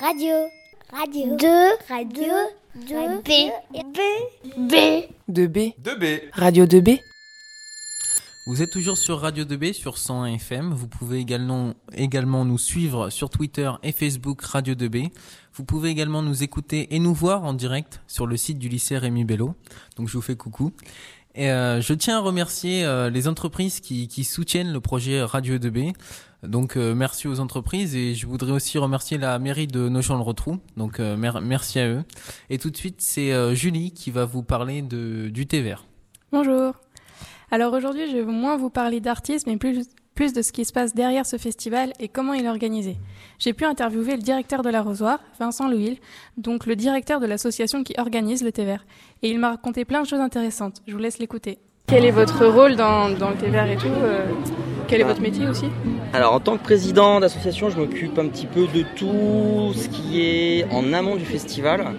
Radio. Radio. 2. Radio. 2. B. B. B. De B. 2B. Radio 2B. Vous êtes toujours sur Radio 2B sur 101 FM. Vous pouvez également, également nous suivre sur Twitter et Facebook Radio 2B. Vous pouvez également nous écouter et nous voir en direct sur le site du lycée Rémi Bello. Donc je vous fais coucou. Et euh, je tiens à remercier euh, les entreprises qui, qui soutiennent le projet Radio 2B. Donc euh, merci aux entreprises et je voudrais aussi remercier la mairie de Nogent-le-Rotrou. Donc euh, mer- merci à eux. Et tout de suite c'est euh, Julie qui va vous parler de, du thé vert. Bonjour. Alors aujourd'hui, je vais moins vous parler d'artistes, mais plus, plus de ce qui se passe derrière ce festival et comment il est organisé. J'ai pu interviewer le directeur de l'arrosoir, Vincent Louil, donc le directeur de l'association qui organise le thé vert. Et il m'a raconté plein de choses intéressantes. Je vous laisse l'écouter. Quel est votre rôle dans, dans le thé vert et tout euh, Quel est votre métier aussi Alors en tant que président d'association, je m'occupe un petit peu de tout ce qui est en amont du festival.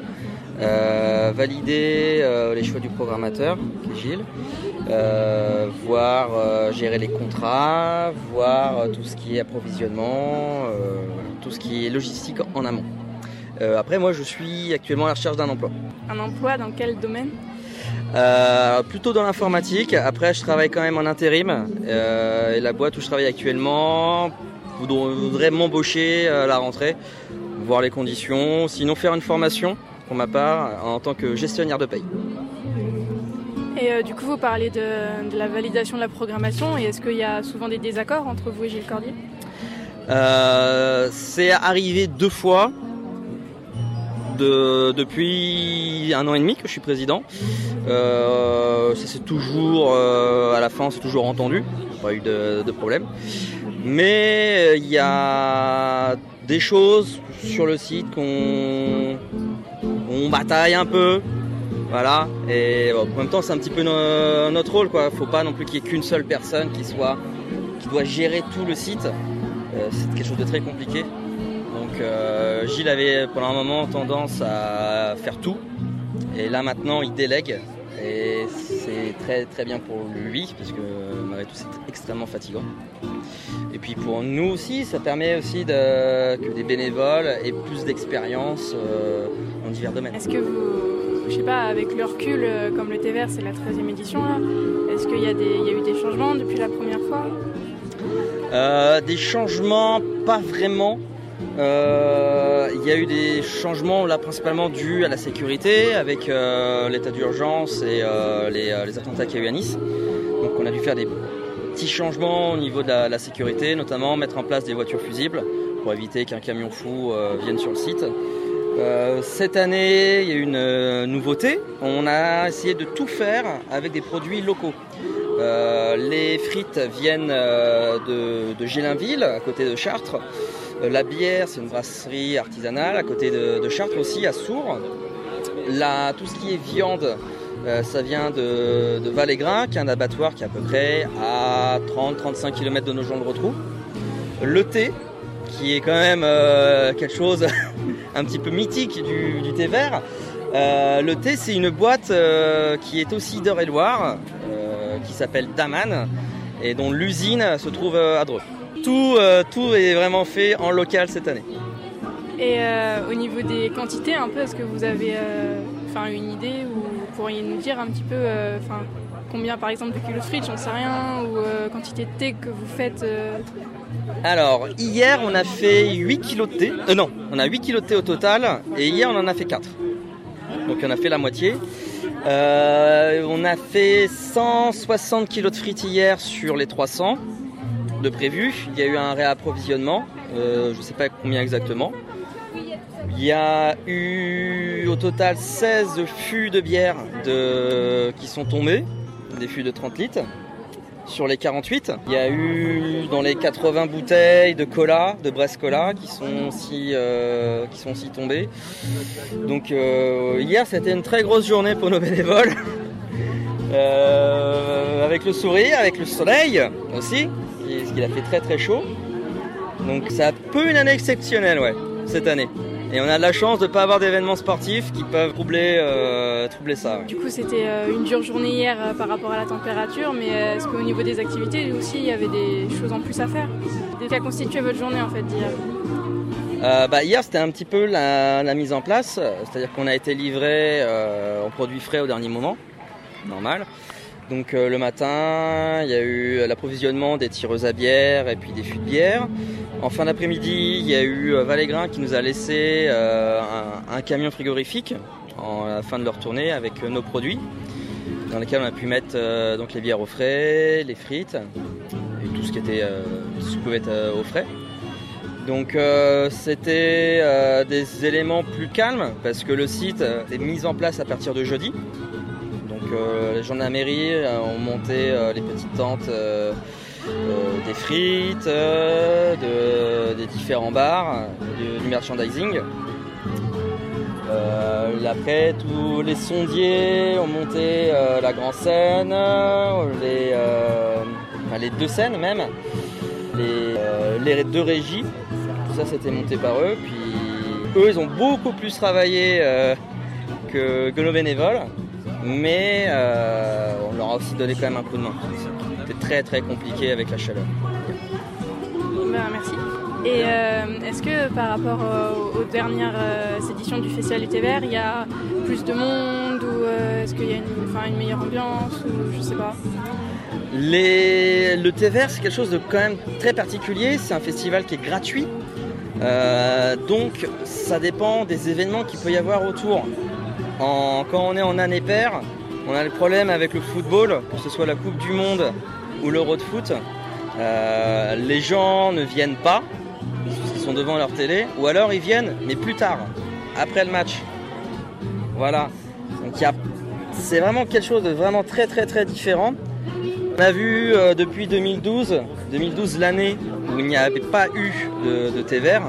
Euh, valider euh, les choix du programmateur, qui est Gilles, euh, voir gérer les contrats, voir tout ce qui est approvisionnement, tout ce qui est logistique en amont. Après moi je suis actuellement à la recherche d'un emploi. Un emploi dans quel domaine Euh, plutôt dans l'informatique. Après, je travaille quand même en intérim. Euh, et la boîte où je travaille actuellement voudr- voudrait m'embaucher à la rentrée, voir les conditions. Sinon, faire une formation, pour ma part, en tant que gestionnaire de paye. Et euh, du coup, vous parlez de, de la validation de la programmation. Et est-ce qu'il y a souvent des désaccords entre vous et Gilles Cordier? C'est arrivé deux fois de- depuis un an et demi que je suis président. Euh, ça c'est toujours euh, à la fin, c'est toujours entendu, pas eu de, problème. Mais euh, il y a des choses sur le site qu'on on bataille un peu. Voilà, et en même temps c'est un petit peu no- notre rôle quoi. Faut pas non plus qu'il y ait qu'une seule personne qui soit qui doit gérer tout le site. C'est quelque chose de très compliqué. Donc euh, Gilles avait pendant un moment tendance à faire tout. Et là maintenant il délègue. Et c'est très très bien pour lui parce que malgré tout c'est extrêmement fatigant. Et puis pour nous aussi, ça permet aussi de, que des bénévoles aient plus d'expérience euh, dans divers domaines. Est-ce que vous, je sais pas, avec le recul, euh, comme le thé vert, c'est la 13e édition là, est-ce qu'il y a eu des changements depuis la première fois? Euh, des changements, pas vraiment. Euh, Il y a eu des changements là principalement dus à la sécurité avec euh, l'état d'urgence et euh, les, attentats qu'il y a eu à Nice. Donc on a dû faire des petits changements au niveau de la, sécurité, notamment mettre en place des voitures fusibles pour éviter qu'un camion fou vienne sur le site. Cette année, il y a une nouveauté. On a essayé de tout faire avec des produits locaux. Les frites viennent de, de Gélinville, à côté de Chartres. Euh, la bière, c'est une brasserie artisanale, à côté de, Chartres aussi, à Sourds. La- tout ce qui est viande, euh, ça vient de, de qui est un abattoir qui est à peu près à 30-35 km de nos gens de retrou. Le thé, qui est quand même euh, quelque chose un petit peu mythique du, thé vert. Le thé, c'est une boîte qui est aussi d'Eure-et-Loire, qui s'appelle Daman, et dont l'usine se trouve à Dreux. Tout, euh, tout est vraiment fait en local cette année. Et euh, au niveau des quantités, un peu, est-ce que vous avez euh, une idée ou vous pourriez nous dire un petit peu enfin, combien par exemple de kilos de frites, j'en sais rien, ou quantité de thé que vous faites Alors, hier, on a fait 8 kilos de thé. Euh, non, on a 8 kilos de thé au total, et hier, on en a fait 4. Donc, on a fait la moitié. On a fait 160 kilos de frites hier sur les 300 de prévu. Il y a eu un réapprovisionnement, euh, je ne sais pas combien exactement. Il y a eu au total 16 fûts de bière qui sont tombés, des fûts de 30 litres sur les 48. Il y a eu dans les 80 bouteilles de cola, de Brest Cola, qui sont aussi, euh, qui sont tombées. Donc euh, hier, c'était une très grosse journée pour nos bénévoles. Avec le sourire, avec le soleil aussi, parce qu'il a fait très très chaud. Donc c'est un peu une année exceptionnelle, ouais, cette année. Et on a de la chance de ne pas avoir d'événements sportifs qui peuvent troubler, euh, troubler ça. ouais. Du coup, c'était euh, une dure journée hier euh, par rapport à la température, mais euh, est-ce qu'au niveau des activités aussi, il y avait des choses en plus à faire? Qu'est-ce qui a constitué votre journée en fait d'hier? Euh, bah, hier, c'était un petit peu la, mise en place, c'est-à-dire qu'on a été livré en produits frais au dernier moment, normal. Donc le matin, il y a eu l'approvisionnement des tireuses à bière et puis des fûts de bière. En fin d'après-midi, il y a eu Valégrin qui nous a laissé un, camion frigorifique en la fin de leur tournée avec nos produits dans lesquels on a pu mettre euh, donc les bières au frais, les frites et tout ce qui était euh, pouvait être euh, au frais. Donc c'était des éléments plus calmes parce que le site est mis en place à partir de jeudi. Donc les gens de la mairie ont monté les petites tentes des frites, des différents bars, du merchandising. Euh, après, tous les sondiers ont monté euh, la grande scène, les, euh, deux scènes même, les, deux régies. Tout ça, c'était monté par eux. Eux, ils ont beaucoup plus travaillé que, nos bénévoles, mais on leur a aussi donné quand même un coup de main. C'était très très compliqué avec la chaleur. Ben, merci. Et euh, est-ce que par rapport aux, dernières euh, éditions du Festival du Thé Vert, il y a plus de monde ou euh, est-ce qu'il y a une, meilleure ambiance ou je sais pas? Le Thé Vert, c'est quelque chose de quand même très particulier. C'est un festival qui est gratuit. donc ça dépend des événements qu'il peut y avoir autour. Quand on est en année paire, on a le problème avec le football, que ce soit la Coupe du Monde ou l'Euro de foot. les gens ne viennent pas sont devant leur télé, ou alors ils viennent, mais plus tard, après le match. Voilà. Donc c'est vraiment quelque chose de vraiment très très très différent. On a vu euh, depuis 2012, 2012 l'année où il n'y avait pas eu de, thé vert,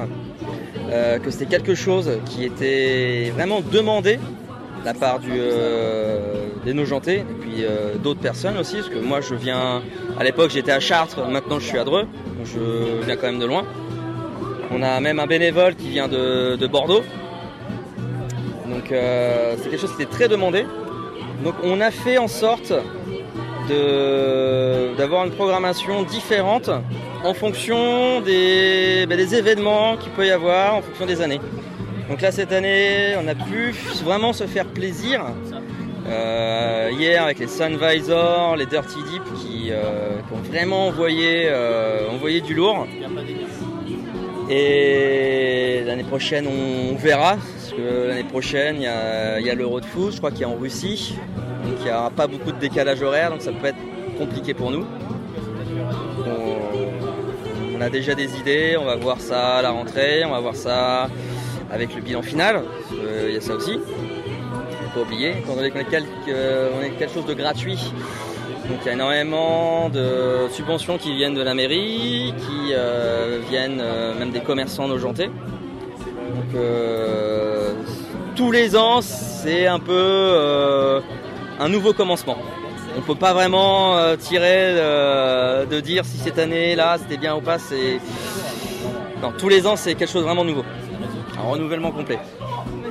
euh, que c'était quelque chose qui était vraiment demandé de la part euh, des Nogentais et puis d'autres personnes aussi, parce que moi je viens, à l'époque j'étais à Chartres, maintenant je suis à Dreux, donc je viens quand même de loin. On a même un bénévole qui vient de, Bordeaux. Donc euh, c'est quelque chose qui était très demandé. Donc on a fait en sorte d'avoir une programmation différente en fonction des, ben, des événements qu'il peut y avoir, en fonction des années. Donc là cette année on a pu vraiment se faire plaisir. Euh, hier avec les Sunvisor, les Dirty Deep qui, euh, ont vraiment envoyé, envoyé du lourd. Et l'année prochaine, on verra. Parce que l'année prochaine, il y a, l'Euro de foot, je crois qu'il est en Russie. Donc il n'y aura pas beaucoup de décalage horaire, donc ça peut être compliqué pour nous. On, a déjà des idées, on va voir ça à la rentrée, on va voir ça avec le bilan final. Il y a ça aussi. Il faut pas oublier, quand on est, on est quelque chose de gratuit, donc il y a énormément de subventions qui viennent de la mairie, qui euh, viennent euh, même des commerçants nojentais. Donc euh, tous les ans, c'est un peu un nouveau commencement. On ne peut pas vraiment tirer de dire si cette année-là c'était bien ou pas. Tous les ans, c'est quelque chose de vraiment nouveau. Un renouvellement complet.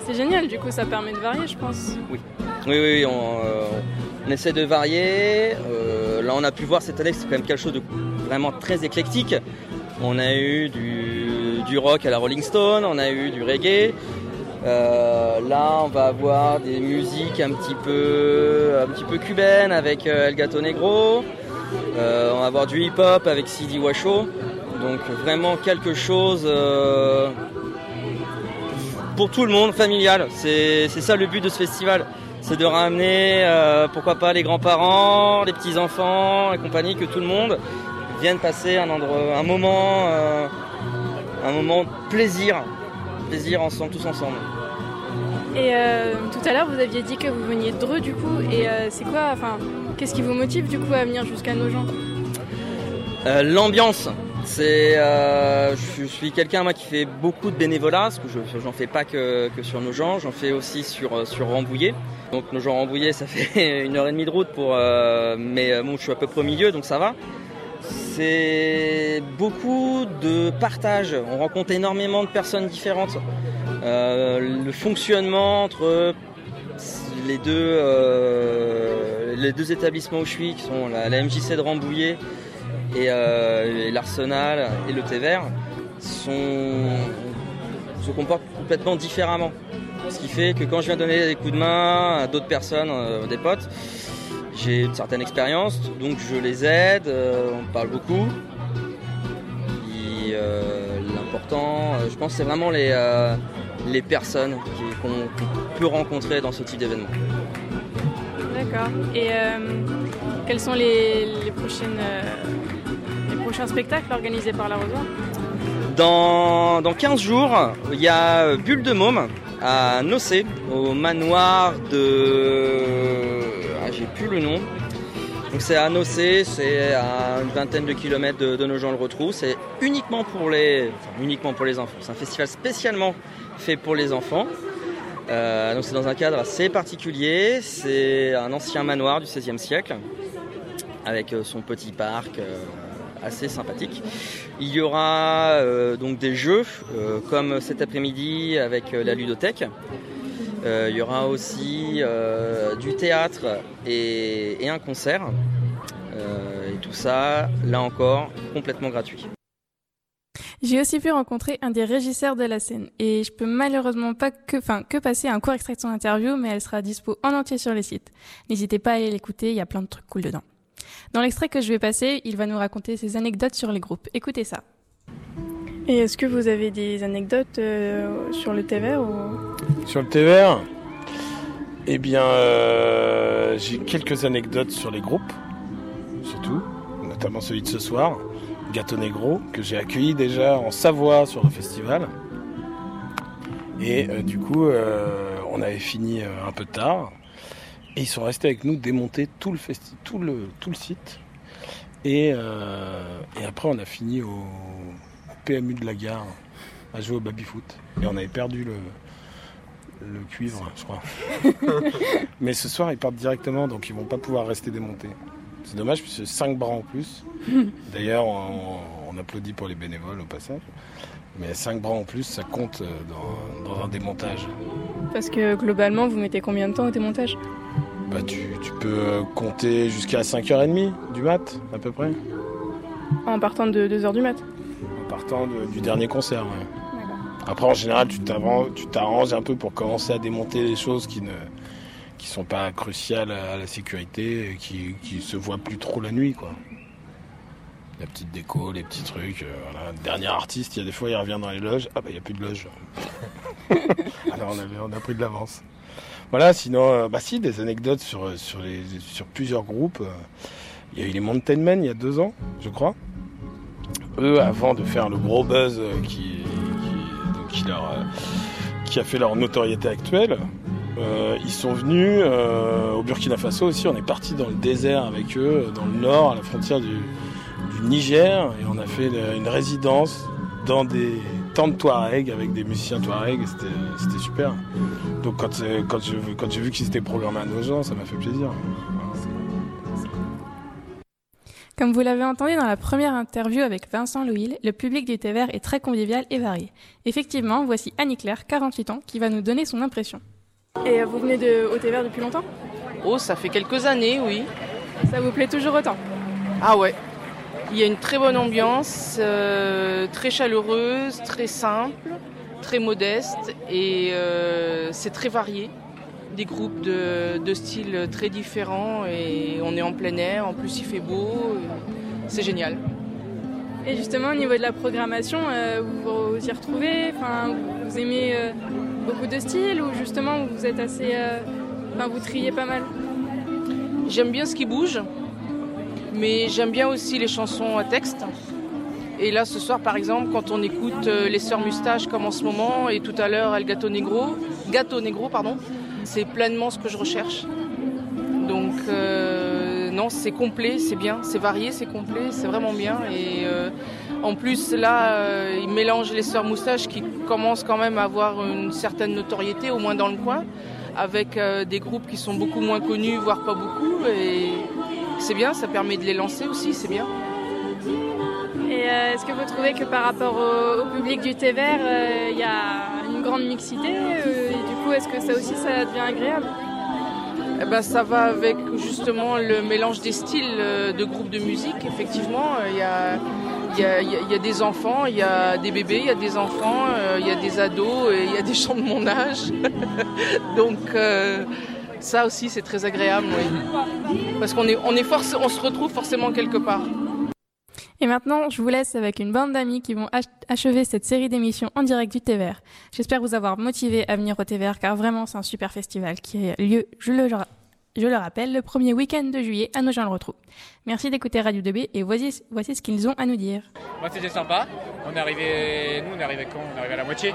C'est génial, du coup, ça permet de varier, je pense. Oui, oui, oui, on, on essaie de varier. Euh, là, on a pu voir cette année que c'est quand même quelque chose de vraiment très éclectique. On a eu du, rock à la Rolling Stone, on a eu du reggae. Euh, là, on va avoir des musiques un petit peu, un petit peu cubaines avec euh, El Gato Negro. on va avoir du hip-hop avec CD Washo. Donc vraiment quelque chose pour tout le monde, familial. C'est ça le but de ce festival c'est de ramener, euh, pourquoi pas, les grands-parents, les petits-enfants et compagnie, que tout le monde vienne passer un, endroit, un moment, euh, un moment plaisir, plaisir ensemble, tous ensemble. Et euh, tout à l'heure, vous aviez dit que vous veniez de Dreux, du coup, et c'est quoi, enfin, qu'est-ce qui vous motive, du coup, à venir jusqu'à nos gens L'ambiance, c'est, euh, je suis quelqu'un qui fait beaucoup de bénévolat, je j'en fais pas que, sur nos gens, j'en fais aussi sur euh, Rambouillet. Donc nos gens Rambouillet, ça fait une heure et demie de route pour, euh, mais je suis à peu près au milieu, donc ça va. C'est beaucoup de partage. On rencontre énormément de personnes différentes. le fonctionnement entre les deux établissements où je suis, qui sont la MJC de Rambouillet euh, et, l'Arsenal et le thé vert sont se comportent complètement différemment. Ce qui fait que quand je viens donner des coups de main à d'autres personnes, des potes, j'ai une certaine expérience, donc je les aide, on parle beaucoup. L'important, je pense, c'est vraiment les, les personnes qu'on peut rencontrer dans ce type d'événement. D'accord. Et euh, quels sont les, prochaines, les prochains spectacles organisés par la Rosoire dans, dans 15 jours, il y a Bulle de Môme à Nocé, au manoir de. Ah, j'ai plus le nom. Donc c'est à Nocé, c'est à une vingtaine de kilomètres de, de Nogent-le-Rotrou. C'est uniquement pour les, uniquement pour les enfants. C'est un festival spécialement fait pour les enfants. Euh, donc c'est dans un cadre assez particulier. C'est un ancien manoir du XVIe siècle avec euh, son petit parc euh, assez sympathique. Il y aura donc des jeux comme cet après-midi avec la ludothèque. il y aura aussi du théâtre et un concert. et tout ça, là encore, complètement gratuit. J'ai aussi pu rencontrer un des régisseurs de la scène et je peux malheureusement pas que, enfin, que passer un court extrait de son interview, mais elle sera dispo en entier sur les sites. N'hésitez pas à aller l'écouter, il y a plein de trucs cool dedans. Dans l'extrait que je vais passer, il va nous raconter ses anecdotes sur les groupes. Écoutez ça. Et est-ce que vous avez des anecdotes euh, sur le thé vert ou... Sur le thé vert Eh bien, euh, j'ai quelques anecdotes sur les groupes, surtout, notamment celui de ce soir. Gâteau Negro, que j'ai accueilli déjà en Savoie sur le festival. Et euh, du coup, euh, on avait fini euh, un peu tard. Et ils sont restés avec nous démonter tout le, tout le, tout le site. Et, et, après, on a fini au, PMU de la gare à jouer au baby-foot. Et on avait perdu le, le cuivre, je crois. Mais ce soir, ils partent directement, donc ils vont pas pouvoir rester démontés. C'est dommage, puisque 5 bras en plus. D'ailleurs, on, applaudit pour les bénévoles au passage. Mais 5 bras en plus, ça compte euh, dans, un démontage. Parce que globalement, vous mettez combien de temps au démontage? Bah, tu, peux compter jusqu'à 5h30 du mat, à peu près. En partant de 2h du mat En partant du dernier concert, Après, en général, tu t'arranges un peu pour commencer à démonter les choses qui ne, qui sont pas cruciales à la sécurité et qui, qui se voient plus trop la nuit, quoi. La petite déco, les petits trucs. Euh, voilà. Dernier artiste, il y a des fois, il revient dans les loges. Ah bah, il n'y a plus de loge. Alors, on, avait, on a pris de l'avance. Voilà, sinon, euh, bah si, des anecdotes sur, sur, les, sur plusieurs groupes. Euh, il y a eu les Mountain Men il y a deux ans, je crois. Eux, avant de faire le gros buzz qui, qui, leur, qui a fait leur notoriété actuelle, euh, ils sont venus euh, au Burkina Faso aussi. On est parti dans le désert avec eux, dans le nord, à la frontière du, Niger, et on a fait une résidence dans des tentes Touareg avec des musiciens Touareg. C'était super. Donc quand, quand j'ai vu qu'ils étaient programmés à nos gens, ça m'a fait plaisir. Comme vous l'avez entendu dans la première interview avec Vincent Louil, le public du thé vert est très convivial et varié. Effectivement, voici Annie-Claire, 48 ans, qui va nous donner son impression. Et vous venez de au Vert depuis longtemps? Oh, ça fait quelques années, oui. Ça vous plaît toujours autant? Ah ouais. Il y a une très bonne ambiance, euh, très chaleureuse, très simple, très modeste et euh, c'est très varié. Des groupes de, de, styles très différents et on est en plein air, en plus il fait beau, c'est génial. Et justement au niveau de la programmation, euh, vous vous y retrouvez, enfin, vous aimez beaucoup de styles ou justement vous êtes assez. Euh, enfin, vous triez pas mal? J'aime bien ce qui bouge, mais j'aime bien aussi les chansons à texte. Et là, ce soir, par exemple, quand on écoute euh, les Sœurs Moustaches comme en ce moment, et tout à l'heure El Gato Negro, Gato Negro, pardon, c'est pleinement ce que je recherche. Donc, euh, non, c'est complet, c'est bien, c'est varié, c'est complet, c'est vraiment bien. Et en plus, là, euh, il mélange les sœurs moustaches qui commencent quand même à avoir une certaine notoriété, au moins dans le coin, avec euh, des groupes qui sont beaucoup moins connus, voire pas beaucoup. C'est bien, ça permet de les lancer aussi, c'est bien. Et euh, est-ce que vous trouvez que par rapport au, public du thé vert, il y a une grande mixité Et du coup, est-ce que ça aussi, ça devient agréable? Eh ben, ça va avec justement le mélange des styles de groupes de musique. Effectivement, il y a y, a, il y, a, des enfants, il y a des bébés, il y a des enfants, euh, il y a des ados il y a des gens de mon âge. Donc euh, ça aussi c'est très agréable, oui. Parce qu'on est, on est forcé, on se retrouve forcément quelque part. Et maintenant, je vous laisse avec une bande d'amis qui vont achever cette série d'émissions en direct du TVR. J'espère vous avoir motivé à venir au TVR car vraiment c'est un super festival qui a lieu, je le, je le rappelle, le premier week-end de juillet à Nogent-le-Rotrou. Merci d'écouter Radio 2B et voici, voici ce qu'ils ont à nous dire. Moi c'était sympa. On est arrivé, nous on est arrivé quand? On est arrivé à la moitié.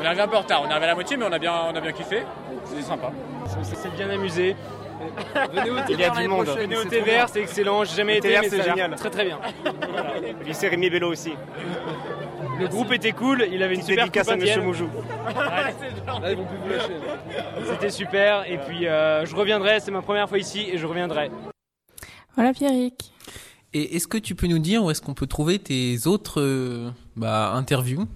On est arrivé un peu en retard. On est arrivé à la moitié mais on a bien, on a bien kiffé. C'était sympa. On s'est bien amusé. Il y a du monde. Venez au TVR, c'est excellent. J'ai jamais été, mais c'est génial. Très très bien. Le lycée Rémi Bello aussi. Le groupe était cool, il avait une super dédicace à Monsieur Moujou. C'était super et puis euh, je reviendrai, c'est ma première fois ici et je reviendrai. Voilà Pierrick. Et est-ce que tu peux nous dire où est-ce qu'on peut trouver tes autres euh, bah, interviews?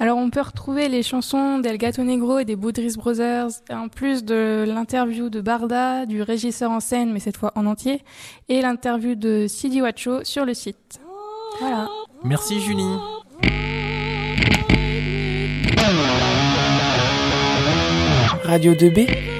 Alors on peut retrouver les chansons d'El Gato Negro et des Boudris Brothers, en plus de l'interview de Barda, du régisseur en scène, mais cette fois en entier, et l'interview de Sidi Wacho sur le site. Voilà. Merci Julie. Radio 2B